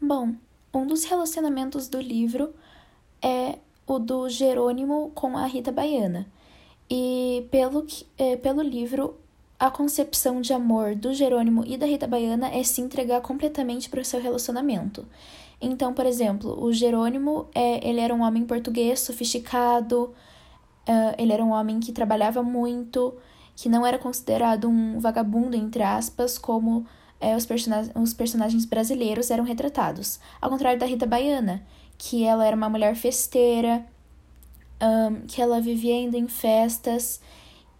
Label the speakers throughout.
Speaker 1: Bom, um dos relacionamentos do livro é o do Jerônimo com a Rita Baiana. E pelo, é, pelo livro, a concepção de amor do Jerônimo e da Rita Baiana é se entregar completamente para o seu relacionamento. Então, por exemplo, o Jerônimo, é, ele era um homem português, sofisticado, uh, ele era um homem que trabalhava muito, que não era considerado um vagabundo, entre aspas, como é, os, person os personagens brasileiros eram retratados. Ao contrário da Rita Baiana, que ela era uma mulher festeira, um, que ela vivia ainda em festas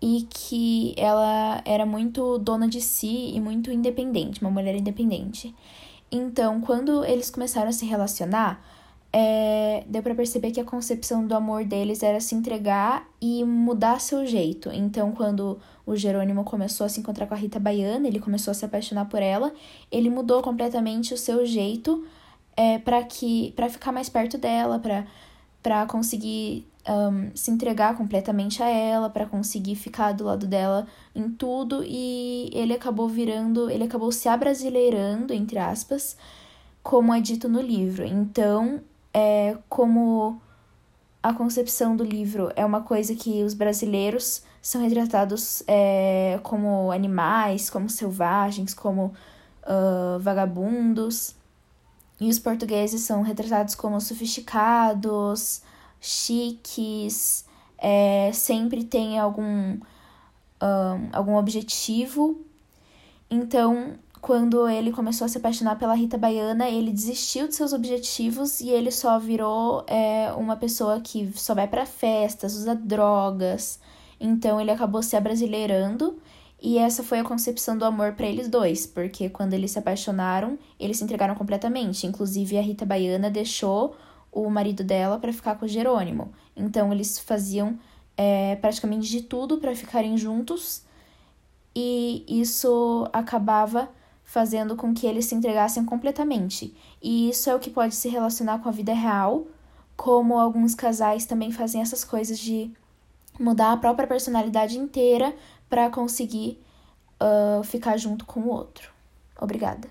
Speaker 1: e que ela era muito dona de si e muito independente, uma mulher independente. Então, quando eles começaram a se relacionar, é, deu para perceber que a concepção do amor deles era se entregar e mudar seu jeito. Então, quando o Jerônimo começou a se encontrar com a Rita Baiana, ele começou a se apaixonar por ela, ele mudou completamente o seu jeito é, para que para ficar mais perto dela, para para conseguir um, se entregar completamente a ela, para conseguir ficar do lado dela em tudo, e ele acabou virando, ele acabou se abrasileirando, entre aspas, como é dito no livro. Então, é como a concepção do livro é uma coisa que os brasileiros são retratados é, como animais, como selvagens, como uh, vagabundos. E os portugueses são retratados como sofisticados, chiques, é, sempre tem algum, um, algum objetivo. Então, quando ele começou a se apaixonar pela Rita Baiana, ele desistiu de seus objetivos e ele só virou é, uma pessoa que só vai para festas, usa drogas. Então, ele acabou se abrasileirando e essa foi a concepção do amor para eles dois, porque quando eles se apaixonaram, eles se entregaram completamente. Inclusive, a Rita Baiana deixou o marido dela para ficar com o Jerônimo. Então, eles faziam é, praticamente de tudo para ficarem juntos e isso acabava fazendo com que eles se entregassem completamente. E isso é o que pode se relacionar com a vida real, como alguns casais também fazem essas coisas de mudar a própria personalidade inteira para conseguir uh, ficar junto com o outro. Obrigada.